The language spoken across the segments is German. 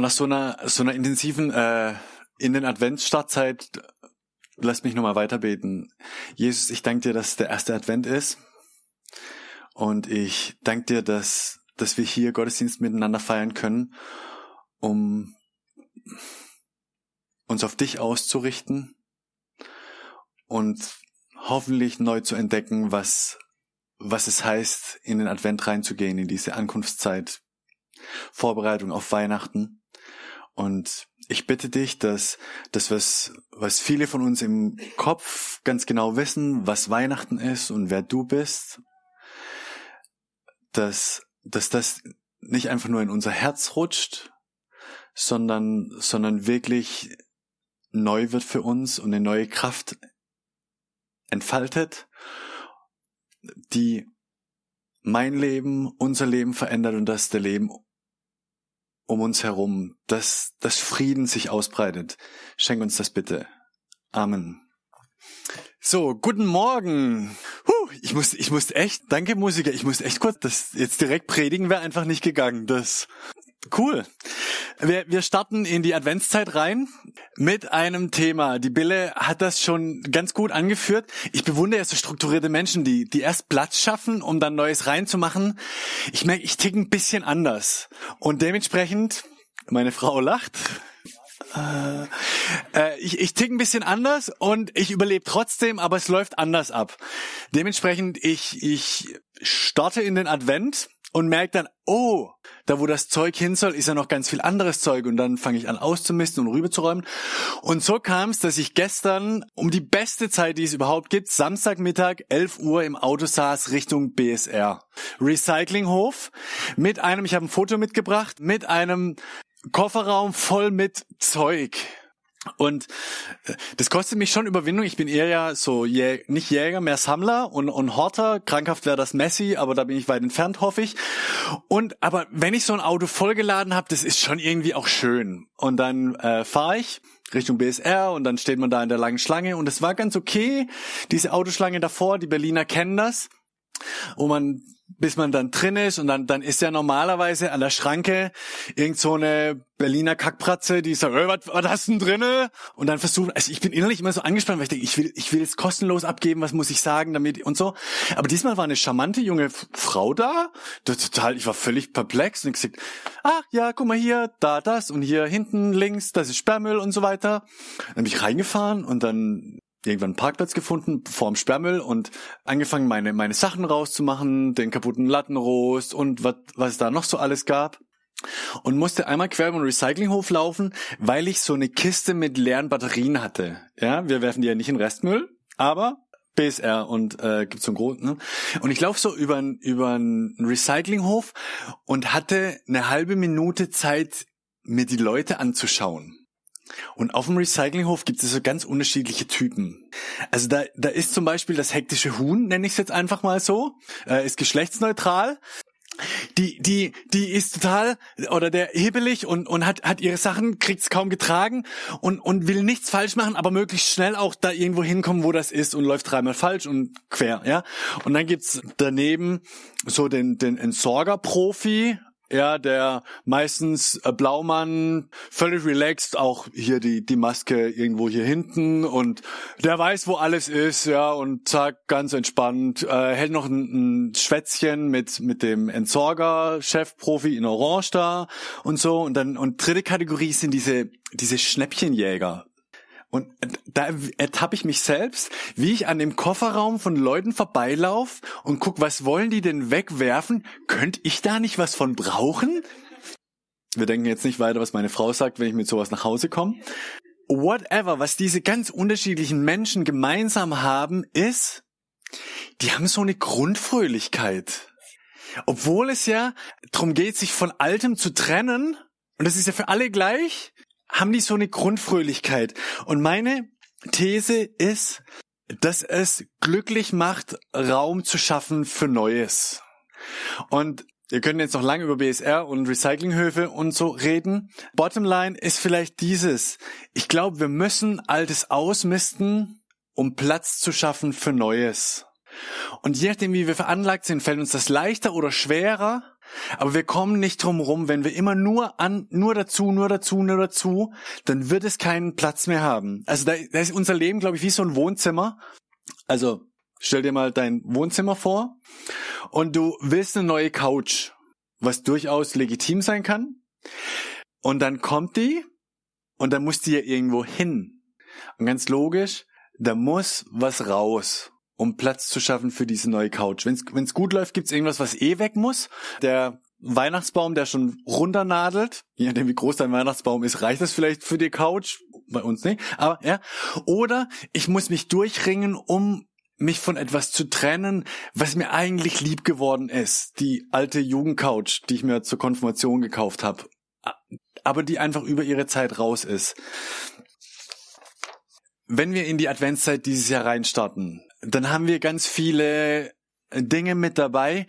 Und nach so einer, so einer intensiven, äh, in den Adventsstartzeit, lass mich nochmal weiterbeten. Jesus, ich danke dir, dass der erste Advent ist. Und ich danke dir, dass, dass wir hier Gottesdienst miteinander feiern können, um uns auf dich auszurichten und hoffentlich neu zu entdecken, was, was es heißt, in den Advent reinzugehen, in diese Ankunftszeit, Vorbereitung auf Weihnachten. Und ich bitte dich, dass das, was, was viele von uns im Kopf ganz genau wissen, was Weihnachten ist und wer du bist, dass, dass das nicht einfach nur in unser Herz rutscht, sondern, sondern wirklich neu wird für uns und eine neue Kraft entfaltet, die mein Leben, unser Leben verändert und das der Leben um uns herum, dass das Frieden sich ausbreitet. Schenk uns das bitte. Amen. So, guten Morgen. Huh, ich muss, ich muss echt, danke Musiker, ich muss echt kurz, das jetzt direkt predigen wäre einfach nicht gegangen. Das Cool. Wir, wir starten in die Adventszeit rein mit einem Thema. Die Bille hat das schon ganz gut angeführt. Ich bewundere so strukturierte Menschen, die, die erst Platz schaffen, um dann Neues reinzumachen. Ich merke, ich ticke ein bisschen anders. Und dementsprechend, meine Frau lacht. Äh, äh, ich, ich tick ein bisschen anders und ich überlebe trotzdem, aber es läuft anders ab. Dementsprechend, ich, ich starte in den Advent und merke dann, oh, da wo das Zeug hin soll, ist ja noch ganz viel anderes Zeug und dann fange ich an auszumisten und rüberzuräumen. Und so kam es, dass ich gestern um die beste Zeit, die es überhaupt gibt, Samstagmittag 11 Uhr im Auto saß Richtung BSR. Recyclinghof mit einem, ich habe ein Foto mitgebracht, mit einem Kofferraum voll mit Zeug. Und äh, das kostet mich schon Überwindung. Ich bin eher ja so Jä nicht Jäger, mehr Sammler und, und Horter. Krankhaft wäre das Messi, aber da bin ich weit entfernt, hoffe ich. Und aber wenn ich so ein Auto vollgeladen habe, das ist schon irgendwie auch schön. Und dann äh, fahre ich Richtung BSR und dann steht man da in der langen Schlange und es war ganz okay. Diese Autoschlange davor, die Berliner kennen das, wo man bis man dann drin ist und dann, dann ist ja normalerweise an der Schranke irgend so eine Berliner Kackpratze, die sagt, hey, was, was hast du denn drinne? Und dann versuchen, also ich bin innerlich immer so angespannt, weil ich denke, ich will, ich will es kostenlos abgeben, was muss ich sagen damit und so. Aber diesmal war eine charmante junge Frau da, total, ich war völlig perplex und gesagt, ach ja, guck mal hier, da das und hier hinten links, das ist Sperrmüll und so weiter. Dann bin ich reingefahren und dann irgendwann einen Parkplatz gefunden vorm Sperrmüll und angefangen meine meine Sachen rauszumachen, den kaputten Lattenrost und was was es da noch so alles gab und musste einmal quer über den Recyclinghof laufen, weil ich so eine Kiste mit leeren Batterien hatte. Ja, wir werfen die ja nicht in Restmüll, aber BSR und äh, gibt's so ein großen. Ne? Und ich laufe so über über einen Recyclinghof und hatte eine halbe Minute Zeit, mir die Leute anzuschauen. Und auf dem Recyclinghof gibt es so ganz unterschiedliche Typen. Also da, da ist zum Beispiel das hektische Huhn, nenne ich es jetzt einfach mal so, äh, ist geschlechtsneutral. Die, die, die ist total, oder der hibbelig und, und hat, hat ihre Sachen, kriegt's kaum getragen und, und will nichts falsch machen, aber möglichst schnell auch da irgendwo hinkommen, wo das ist und läuft dreimal falsch und quer, ja. Und dann gibt's daneben so den, den Entsorger-Profi, ja, der meistens äh, Blaumann, völlig relaxed, auch hier die, die Maske irgendwo hier hinten und der weiß, wo alles ist, ja, und zack, ganz entspannt, äh, hält noch ein, ein Schwätzchen mit, mit dem Entsorger, Chefprofi in Orange da und so. Und dann, und dritte Kategorie sind diese, diese Schnäppchenjäger, und da ertappe ich mich selbst, wie ich an dem Kofferraum von Leuten vorbeilauf und guck, was wollen die denn wegwerfen? Könnte ich da nicht was von brauchen? Wir denken jetzt nicht weiter, was meine Frau sagt, wenn ich mit sowas nach Hause komme. Whatever, was diese ganz unterschiedlichen Menschen gemeinsam haben, ist, die haben so eine Grundfröhlichkeit. Obwohl es ja darum geht, sich von Altem zu trennen, und das ist ja für alle gleich, haben die so eine Grundfröhlichkeit. Und meine These ist, dass es glücklich macht, Raum zu schaffen für Neues. Und wir können jetzt noch lange über BSR und Recyclinghöfe und so reden. Bottomline ist vielleicht dieses. Ich glaube, wir müssen Altes ausmisten, um Platz zu schaffen für Neues. Und je nachdem, wie wir veranlagt sind, fällt uns das leichter oder schwerer. Aber wir kommen nicht drum rum, wenn wir immer nur an, nur dazu, nur dazu, nur dazu, dann wird es keinen Platz mehr haben. Also da, da ist unser Leben, glaube ich, wie so ein Wohnzimmer. Also stell dir mal dein Wohnzimmer vor und du willst eine neue Couch, was durchaus legitim sein kann. Und dann kommt die und dann muss die ja irgendwo hin. Und ganz logisch, da muss was raus um Platz zu schaffen für diese neue Couch. Wenn es gut läuft, gibt's irgendwas, was eh weg muss. Der Weihnachtsbaum, der schon runternadelt, je nachdem wie groß dein Weihnachtsbaum ist, reicht das vielleicht für die Couch? Bei uns nicht. Aber ja. Oder ich muss mich durchringen, um mich von etwas zu trennen, was mir eigentlich lieb geworden ist. Die alte Jugendcouch, die ich mir zur Konfirmation gekauft habe. Aber die einfach über ihre Zeit raus ist. Wenn wir in die Adventszeit dieses Jahr reinstarten, dann haben wir ganz viele Dinge mit dabei,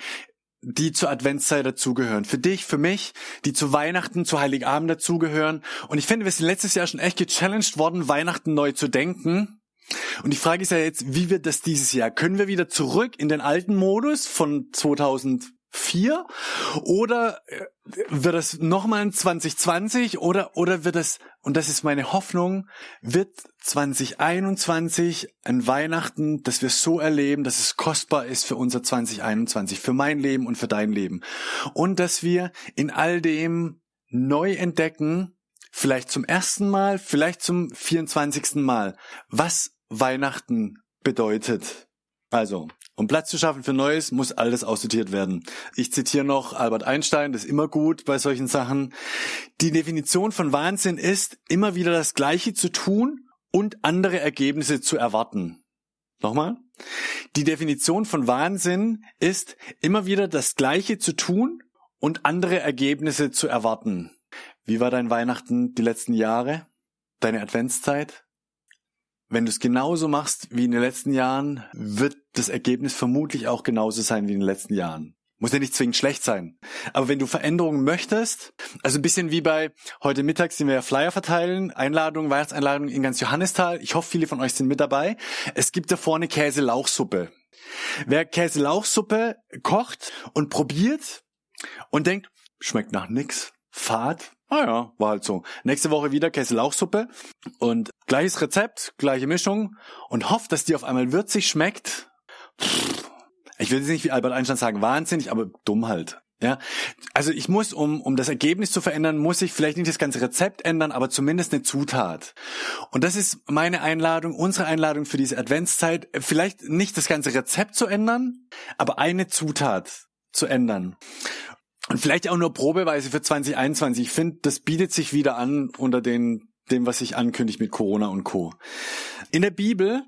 die zur Adventszeit dazugehören. Für dich, für mich, die zu Weihnachten, zu Heiligabend dazugehören. Und ich finde, wir sind letztes Jahr schon echt gechallenged worden, Weihnachten neu zu denken. Und die Frage ist ja jetzt, wie wird das dieses Jahr? Können wir wieder zurück in den alten Modus von 2000? Vier? Oder äh, wird es nochmal ein 2020 oder, oder wird es, und das ist meine Hoffnung, wird 2021 ein Weihnachten, dass wir so erleben, dass es kostbar ist für unser 2021, für mein Leben und für dein Leben. Und dass wir in all dem neu entdecken, vielleicht zum ersten Mal, vielleicht zum 24. Mal, was Weihnachten bedeutet. Also, um Platz zu schaffen für Neues, muss alles aussortiert werden. Ich zitiere noch Albert Einstein, das ist immer gut bei solchen Sachen. Die Definition von Wahnsinn ist, immer wieder das Gleiche zu tun und andere Ergebnisse zu erwarten. Nochmal. Die Definition von Wahnsinn ist, immer wieder das Gleiche zu tun und andere Ergebnisse zu erwarten. Wie war dein Weihnachten die letzten Jahre? Deine Adventszeit? Wenn du es genauso machst wie in den letzten Jahren, wird das Ergebnis vermutlich auch genauso sein wie in den letzten Jahren. Muss ja nicht zwingend schlecht sein. Aber wenn du Veränderungen möchtest, also ein bisschen wie bei heute Mittag sind wir ja Flyer verteilen, Einladungen, Weihnachtseinladungen in ganz Johannistal. Ich hoffe, viele von euch sind mit dabei. Es gibt da vorne Käse-Lauchsuppe. Wer Käse-Lauchsuppe kocht und probiert und denkt, schmeckt nach nix, fad, Ah ja, war halt so. Nächste Woche wieder Käse-Lauchsuppe und gleiches Rezept, gleiche Mischung und hofft, dass die auf einmal würzig schmeckt. Ich will jetzt nicht wie Albert Einstein sagen, wahnsinnig, aber dumm halt. Ja, also ich muss, um, um das Ergebnis zu verändern, muss ich vielleicht nicht das ganze Rezept ändern, aber zumindest eine Zutat. Und das ist meine Einladung, unsere Einladung für diese Adventszeit, vielleicht nicht das ganze Rezept zu ändern, aber eine Zutat zu ändern. Und vielleicht auch nur probeweise für 2021. Ich finde, das bietet sich wieder an unter den, dem, was sich ankündigt mit Corona und Co. In der Bibel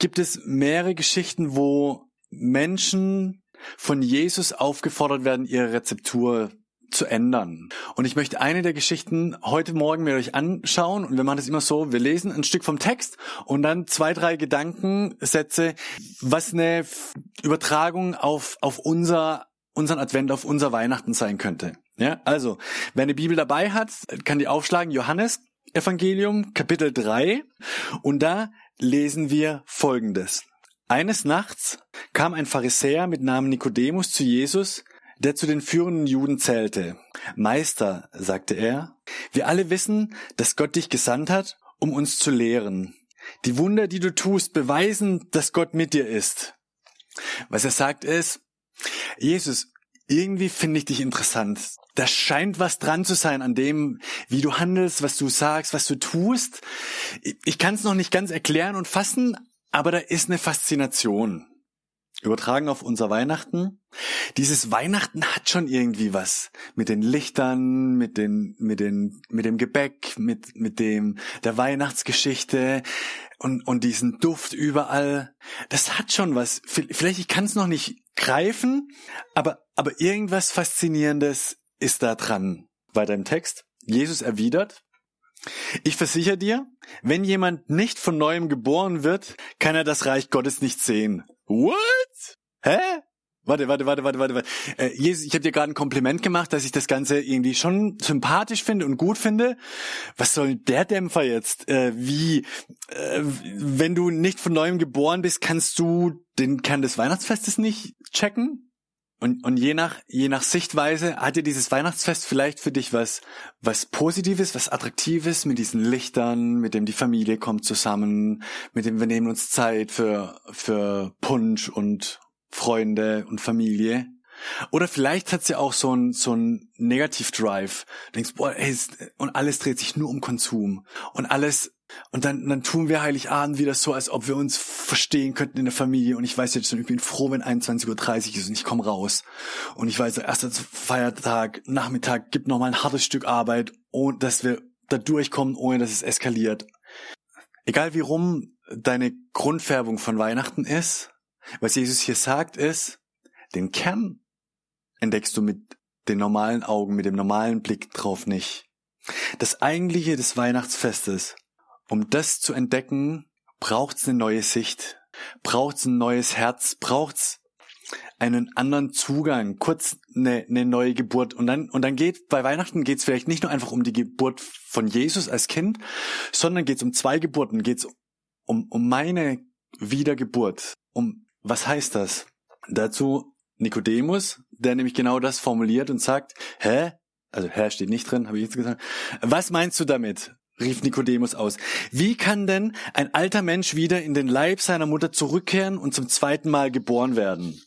gibt es mehrere Geschichten, wo Menschen von Jesus aufgefordert werden, ihre Rezeptur zu ändern. Und ich möchte eine der Geschichten heute Morgen mit euch anschauen. Und wir machen das immer so, wir lesen ein Stück vom Text und dann zwei, drei Gedankensätze, was eine Übertragung auf, auf unser unseren Advent auf unser Weihnachten sein könnte. Ja, also, wer eine Bibel dabei hat, kann die aufschlagen, Johannes Evangelium, Kapitel 3, und da lesen wir Folgendes. Eines Nachts kam ein Pharisäer mit Namen Nikodemus zu Jesus, der zu den führenden Juden zählte. Meister, sagte er, wir alle wissen, dass Gott dich gesandt hat, um uns zu lehren. Die Wunder, die du tust, beweisen, dass Gott mit dir ist. Was er sagt ist, Jesus, irgendwie finde ich dich interessant. Da scheint was dran zu sein an dem, wie du handelst, was du sagst, was du tust. Ich kann es noch nicht ganz erklären und fassen, aber da ist eine Faszination. übertragen auf unser Weihnachten. Dieses Weihnachten hat schon irgendwie was mit den Lichtern, mit den, mit den, mit dem Gebäck, mit, mit dem, der Weihnachtsgeschichte und, und diesen Duft überall. Das hat schon was. Vielleicht, ich kann es noch nicht greifen, aber, aber irgendwas Faszinierendes ist da dran. Weiter im Text. Jesus erwidert, ich versichere dir, wenn jemand nicht von neuem geboren wird, kann er das Reich Gottes nicht sehen. What? Hä? Warte, warte, warte, warte, warte. warte. Äh, Jesus, ich habe dir gerade ein Kompliment gemacht, dass ich das Ganze irgendwie schon sympathisch finde und gut finde. Was soll der Dämpfer jetzt? Äh, wie, äh, wenn du nicht von neuem geboren bist, kannst du den Kern des Weihnachtsfestes nicht checken? Und, und je nach, je nach Sichtweise hat dir dieses Weihnachtsfest vielleicht für dich was, was Positives, was Attraktives mit diesen Lichtern, mit dem die Familie kommt zusammen, mit dem wir nehmen uns Zeit für, für Punsch und Freunde und Familie. Oder vielleicht hat's ja auch so ein, so ein Negativ-Drive. Du denkst, boah, ey, und alles dreht sich nur um Konsum. Und alles und dann, dann tun wir Heiligabend wieder so, als ob wir uns verstehen könnten in der Familie. Und ich weiß jetzt schon, ich bin froh, wenn 21.30 Uhr ist und ich komme raus. Und ich weiß, erster Feiertag, Nachmittag gibt noch mal ein hartes Stück Arbeit, ohne dass wir da durchkommen, ohne dass es eskaliert. Egal wie rum deine Grundfärbung von Weihnachten ist, was Jesus hier sagt, ist, den Kern entdeckst du mit den normalen Augen, mit dem normalen Blick drauf nicht. Das eigentliche des Weihnachtsfestes um das zu entdecken, braucht's eine neue Sicht, braucht's ein neues Herz, braucht's einen anderen Zugang, kurz eine, eine neue Geburt. Und dann, und dann geht, bei Weihnachten geht's vielleicht nicht nur einfach um die Geburt von Jesus als Kind, sondern geht's um zwei Geburten, geht's um, um meine Wiedergeburt. Um, was heißt das? Dazu Nikodemus, der nämlich genau das formuliert und sagt, hä? Also hä steht nicht drin, habe ich jetzt gesagt. Was meinst du damit? rief Nikodemus aus. Wie kann denn ein alter Mensch wieder in den Leib seiner Mutter zurückkehren und zum zweiten Mal geboren werden?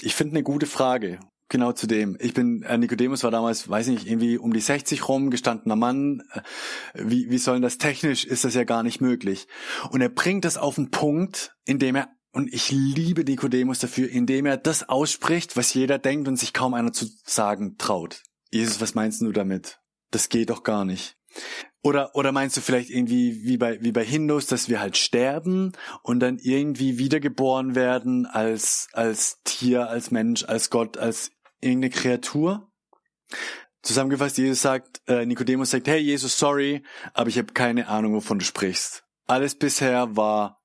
Ich finde eine gute Frage. Genau zu dem. Ich bin, äh, Nikodemus war damals, weiß nicht, irgendwie um die 60 rum, gestandener Mann. Äh, wie, wie soll das technisch? Ist das ja gar nicht möglich. Und er bringt das auf den Punkt, indem er, und ich liebe Nikodemus dafür, indem er das ausspricht, was jeder denkt und sich kaum einer zu sagen traut. Jesus, was meinst du damit? das geht doch gar nicht. Oder, oder meinst du vielleicht irgendwie wie bei, wie bei Hindus, dass wir halt sterben und dann irgendwie wiedergeboren werden als, als Tier, als Mensch, als Gott, als irgendeine Kreatur? Zusammengefasst, Jesus sagt, äh, Nikodemus sagt, hey Jesus, sorry, aber ich habe keine Ahnung, wovon du sprichst. Alles bisher war.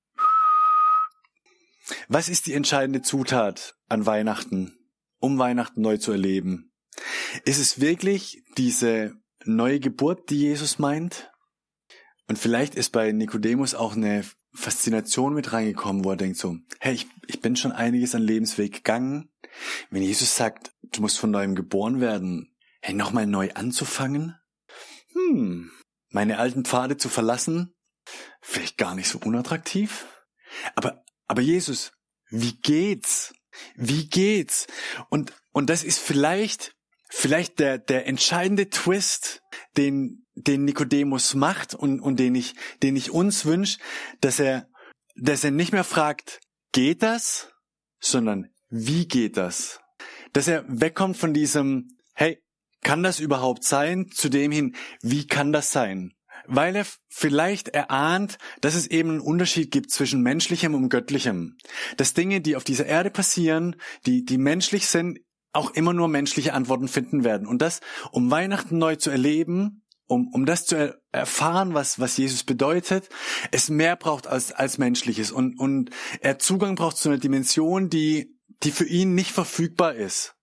Was ist die entscheidende Zutat an Weihnachten, um Weihnachten neu zu erleben? Ist es wirklich diese neue Geburt, die Jesus meint. Und vielleicht ist bei Nikodemus auch eine Faszination mit reingekommen, wo er denkt so, hey, ich, ich bin schon einiges an Lebensweg gegangen. Wenn Jesus sagt, du musst von neuem geboren werden, hey, nochmal neu anzufangen? Hm, meine alten Pfade zu verlassen? Vielleicht gar nicht so unattraktiv? Aber, aber Jesus, wie geht's? Wie geht's? Und, und das ist vielleicht vielleicht der, der entscheidende Twist, den, den Nikodemus macht und, und den ich, den ich uns wünsche, dass er, dass er nicht mehr fragt, geht das, sondern wie geht das? Dass er wegkommt von diesem, hey, kann das überhaupt sein, zu dem hin, wie kann das sein? Weil er vielleicht erahnt, dass es eben einen Unterschied gibt zwischen menschlichem und göttlichem. Dass Dinge, die auf dieser Erde passieren, die, die menschlich sind, auch immer nur menschliche Antworten finden werden. Und das, um Weihnachten neu zu erleben, um, um das zu er erfahren, was, was Jesus bedeutet, es mehr braucht als, als menschliches. Und, und er Zugang braucht zu einer Dimension, die, die für ihn nicht verfügbar ist.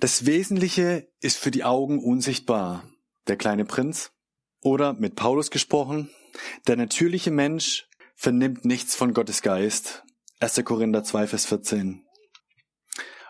Das Wesentliche ist für die Augen unsichtbar. Der kleine Prinz. Oder mit Paulus gesprochen, der natürliche Mensch vernimmt nichts von Gottes Geist. 1. Korinther 2, Vers 14.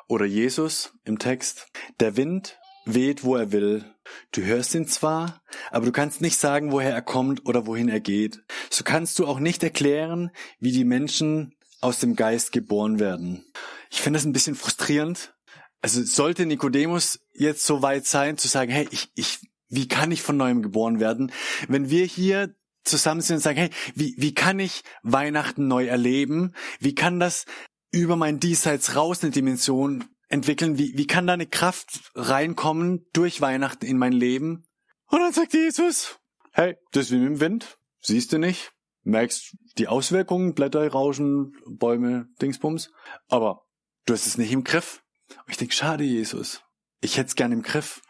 Oder Jesus im Text, der Wind weht, wo er will. Du hörst ihn zwar, aber du kannst nicht sagen, woher er kommt oder wohin er geht. So kannst du auch nicht erklären, wie die Menschen aus dem Geist geboren werden. Ich finde das ein bisschen frustrierend. Also sollte Nikodemus jetzt so weit sein, zu sagen, hey, ich, ich, wie kann ich von neuem geboren werden? Wenn wir hier zusammensitzen und sagen, hey, wie, wie kann ich Weihnachten neu erleben? Wie kann das über mein Diesseits raus eine Dimension entwickeln? Wie, wie kann da eine Kraft reinkommen durch Weihnachten in mein Leben? Und dann sagt Jesus, hey, das ist wie mit dem Wind. Siehst du nicht? Merkst die Auswirkungen, Blätter rauschen, Bäume, Dingsbums. Aber du hast es nicht im Griff. Und ich denke, schade, Jesus. Ich hätte es gern im Griff.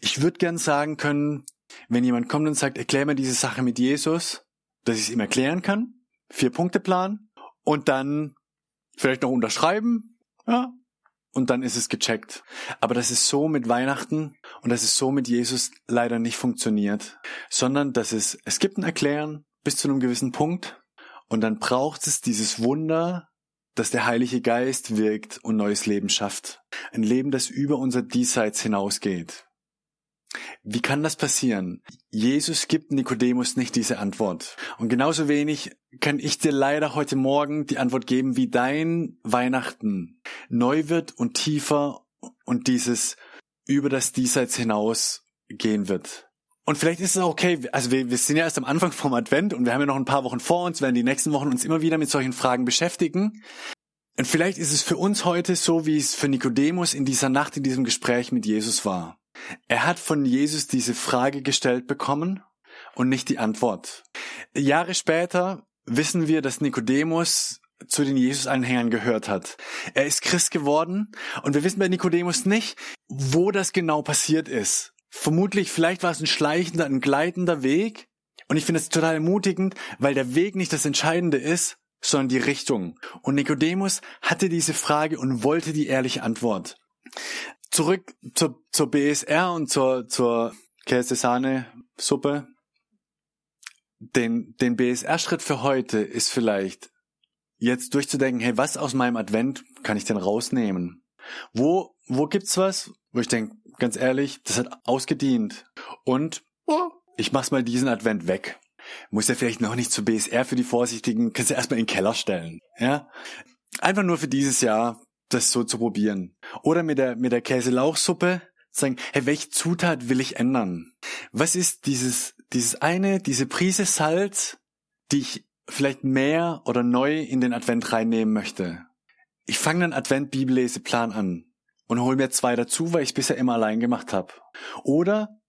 Ich würde gern sagen können, wenn jemand kommt und sagt, erklär mir diese Sache mit Jesus, dass ich es ihm erklären kann, vier Punkte Plan und dann vielleicht noch unterschreiben, ja, und dann ist es gecheckt. Aber das ist so mit Weihnachten und das ist so mit Jesus leider nicht funktioniert, sondern dass es, es gibt ein Erklären bis zu einem gewissen Punkt und dann braucht es dieses Wunder, dass der Heilige Geist wirkt und neues Leben schafft. Ein Leben, das über unser Diesseits hinausgeht. Wie kann das passieren? Jesus gibt Nikodemus nicht diese Antwort. Und genauso wenig kann ich dir leider heute Morgen die Antwort geben, wie dein Weihnachten neu wird und tiefer und dieses über das Diesseits hinaus gehen wird. Und vielleicht ist es auch okay, also wir, wir sind ja erst am Anfang vom Advent und wir haben ja noch ein paar Wochen vor uns, werden die nächsten Wochen uns immer wieder mit solchen Fragen beschäftigen. Und vielleicht ist es für uns heute so, wie es für Nikodemus in dieser Nacht, in diesem Gespräch mit Jesus war. Er hat von Jesus diese Frage gestellt bekommen und nicht die Antwort. Jahre später wissen wir, dass Nikodemus zu den Jesus-Anhängern gehört hat. Er ist Christ geworden und wir wissen bei Nikodemus nicht, wo das genau passiert ist. Vermutlich, vielleicht war es ein schleichender, ein gleitender Weg. Und ich finde es total ermutigend, weil der Weg nicht das Entscheidende ist, sondern die Richtung. Und Nikodemus hatte diese Frage und wollte die ehrliche Antwort zurück zur, zur BSR und zur, zur Käse-Sahne-Suppe. Den, den BSR-Schritt für heute ist vielleicht, jetzt durchzudenken, hey, was aus meinem Advent kann ich denn rausnehmen? Wo, wo gibt's was, wo ich denke, ganz ehrlich, das hat ausgedient. Und oh, ich mach's mal diesen Advent weg. Muss ja vielleicht noch nicht zur BSR für die Vorsichtigen, kannst du erstmal in den Keller stellen. Ja? Einfach nur für dieses Jahr das so zu probieren. Oder mit der, mit der Käselauchsuppe sagen, hey, welche Zutat will ich ändern? Was ist dieses, dieses eine, diese Prise Salz, die ich vielleicht mehr oder neu in den Advent reinnehmen möchte? Ich fange einen Advent-Bibelleseplan an und hole mir zwei dazu, weil ich es bisher immer allein gemacht habe. Oder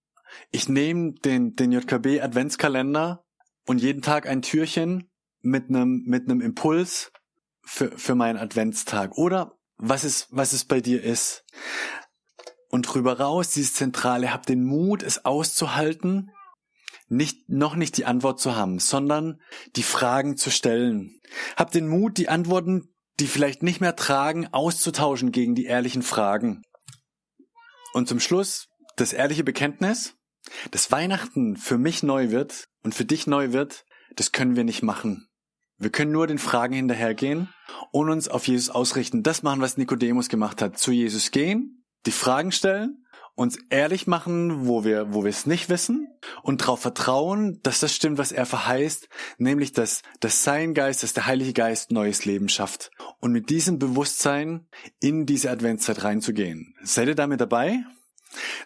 ich nehme den, den JKB Adventskalender und jeden Tag ein Türchen mit einem, mit einem Impuls für, für meinen Adventstag. Oder was es, was es bei dir ist. Und drüber raus, dieses Zentrale, hab den Mut, es auszuhalten, nicht, noch nicht die Antwort zu haben, sondern die Fragen zu stellen. Hab den Mut, die Antworten, die vielleicht nicht mehr tragen, auszutauschen gegen die ehrlichen Fragen. Und zum Schluss das ehrliche Bekenntnis, dass Weihnachten für mich neu wird und für dich neu wird, das können wir nicht machen. Wir können nur den Fragen hinterhergehen und uns auf Jesus ausrichten. Das machen, was Nikodemus gemacht hat. Zu Jesus gehen, die Fragen stellen, uns ehrlich machen, wo wir, wo wir es nicht wissen und darauf vertrauen, dass das stimmt, was er verheißt, nämlich, dass, dass sein Geist, dass der Heilige Geist neues Leben schafft. Und mit diesem Bewusstsein in diese Adventszeit reinzugehen. Seid ihr damit dabei?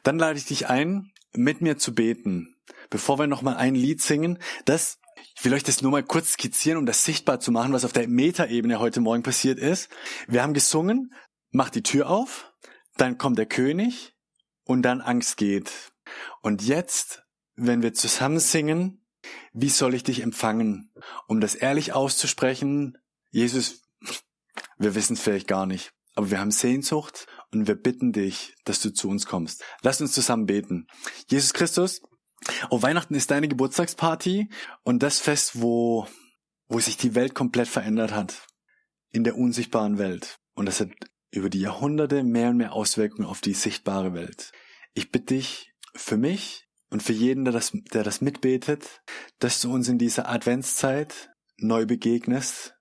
Dann lade ich dich ein, mit mir zu beten. Bevor wir nochmal ein Lied singen, das ich will euch das nur mal kurz skizzieren, um das sichtbar zu machen, was auf der Metaebene heute Morgen passiert ist. Wir haben gesungen, mach die Tür auf, dann kommt der König und dann Angst geht. Und jetzt, wenn wir zusammen singen, wie soll ich dich empfangen? Um das ehrlich auszusprechen, Jesus, wir wissen es vielleicht gar nicht, aber wir haben Sehnsucht und wir bitten dich, dass du zu uns kommst. Lass uns zusammen beten. Jesus Christus, Oh, Weihnachten ist deine Geburtstagsparty und das Fest, wo, wo sich die Welt komplett verändert hat. In der unsichtbaren Welt. Und das hat über die Jahrhunderte mehr und mehr Auswirkungen auf die sichtbare Welt. Ich bitte dich für mich und für jeden, der das, der das mitbetet, dass du uns in dieser Adventszeit neu begegnest,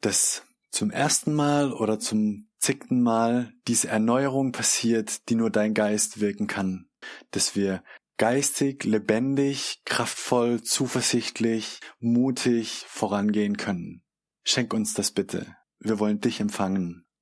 dass zum ersten Mal oder zum zigten Mal diese Erneuerung passiert, die nur dein Geist wirken kann, dass wir geistig, lebendig, kraftvoll, zuversichtlich, mutig vorangehen können. Schenk uns das bitte. Wir wollen dich empfangen.